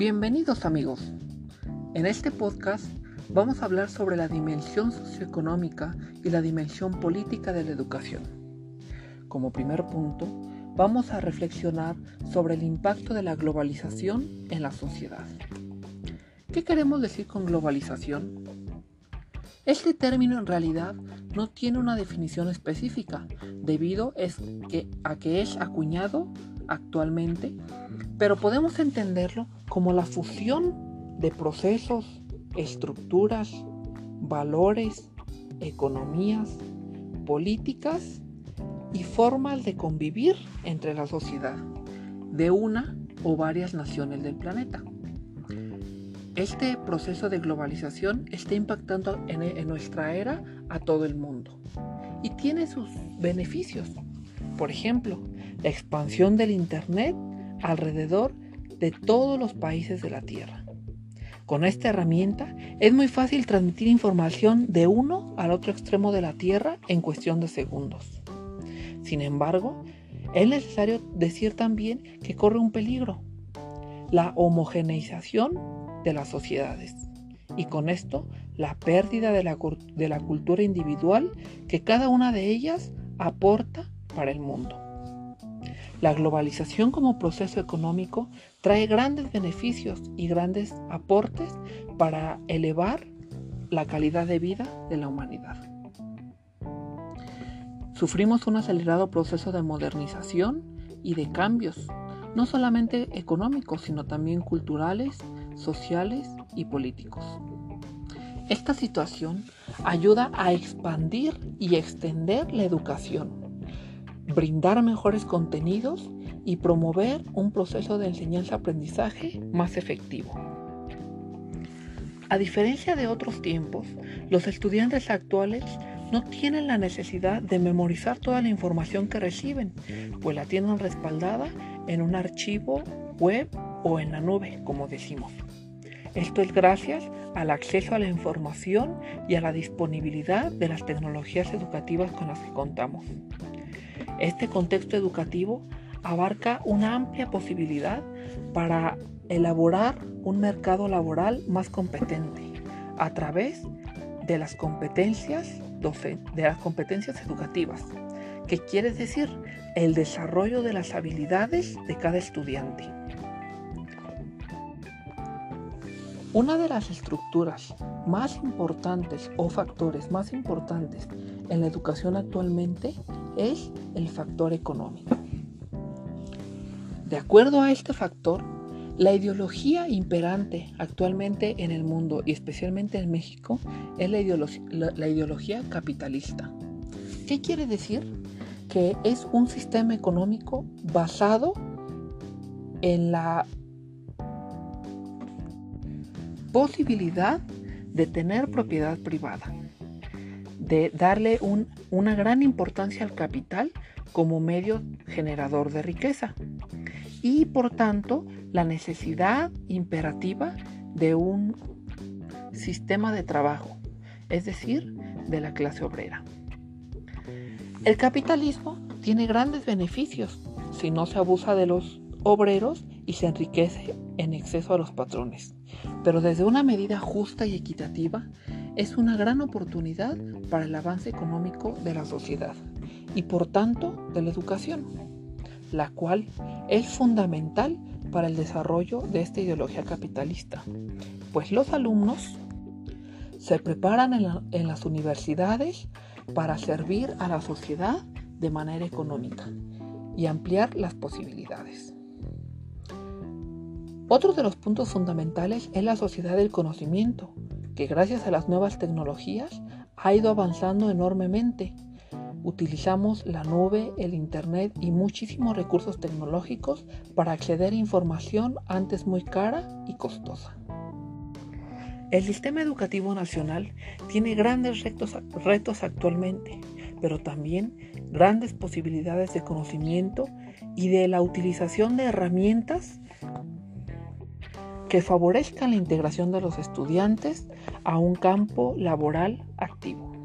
Bienvenidos amigos. En este podcast vamos a hablar sobre la dimensión socioeconómica y la dimensión política de la educación. Como primer punto, vamos a reflexionar sobre el impacto de la globalización en la sociedad. ¿Qué queremos decir con globalización? Este término en realidad no tiene una definición específica, debido a que es acuñado actualmente, pero podemos entenderlo como la fusión de procesos, estructuras, valores, economías, políticas y formas de convivir entre la sociedad de una o varias naciones del planeta. Este proceso de globalización está impactando en, nuestra era a todo el mundo y tiene sus beneficios. Por ejemplo, la expansión del Internet alrededor de todos los países de la Tierra. Con esta herramienta es muy fácil transmitir información de uno al otro extremo de la Tierra en cuestión de segundos. Sin embargo, es necesario decir también que corre un peligro, la homogeneización de las sociedades y con esto la pérdida de la, cultura individual que cada una de ellas aporta para el mundo. La globalización como proceso económico trae grandes beneficios y grandes aportes para elevar la calidad de vida de la humanidad. Sufrimos un acelerado proceso de modernización y de cambios, no solamente económicos, sino también culturales, sociales y políticos. Esta situación ayuda a expandir y extender la educación brindar mejores contenidos y promover un proceso de enseñanza-aprendizaje más efectivo. A diferencia de otros tiempos, los estudiantes actuales no tienen la necesidad de memorizar toda la información que reciben, pues la tienen respaldada en un archivo web o en la nube, como decimos. Esto es gracias al acceso a la información y a la disponibilidad de las tecnologías educativas con las que contamos. Este contexto educativo abarca una amplia posibilidad para elaborar un mercado laboral más competente a través de las competencias de las competencias educativas, que quiere decir el desarrollo de las habilidades de cada estudiante. Una de las estructuras más importantes o factores más importantes en la educación actualmente es el factor económico. De acuerdo a este factor, la ideología imperante actualmente en el mundo y especialmente en México es la, ideología capitalista. ¿Qué quiere decir? Que es un sistema económico basado en la posibilidad de tener propiedad privada, de darle una gran importancia al capital como medio generador de riqueza y por tanto la necesidad imperativa de un sistema de trabajo, es decir, de la clase obrera. El capitalismo tiene grandes beneficios si no se abusa de los obreros y se enriquece en exceso a los patrones. Pero desde una medida justa y equitativa es una gran oportunidad para el avance económico de la sociedad y por tanto de la educación, la cual es fundamental para el desarrollo de esta ideología capitalista, pues los alumnos se preparan en, las universidades para servir a la sociedad de manera económica y ampliar las posibilidades. Otro de los puntos fundamentales es la sociedad del conocimiento, que gracias a las nuevas tecnologías ha ido avanzando enormemente. Utilizamos la nube, el Internet y muchísimos recursos tecnológicos para acceder a información antes muy cara y costosa. El sistema educativo nacional tiene grandes retos, retos actualmente, pero también grandes posibilidades de conocimiento y de la utilización de herramientas que favorezcan la integración de los estudiantes a un campo laboral activo.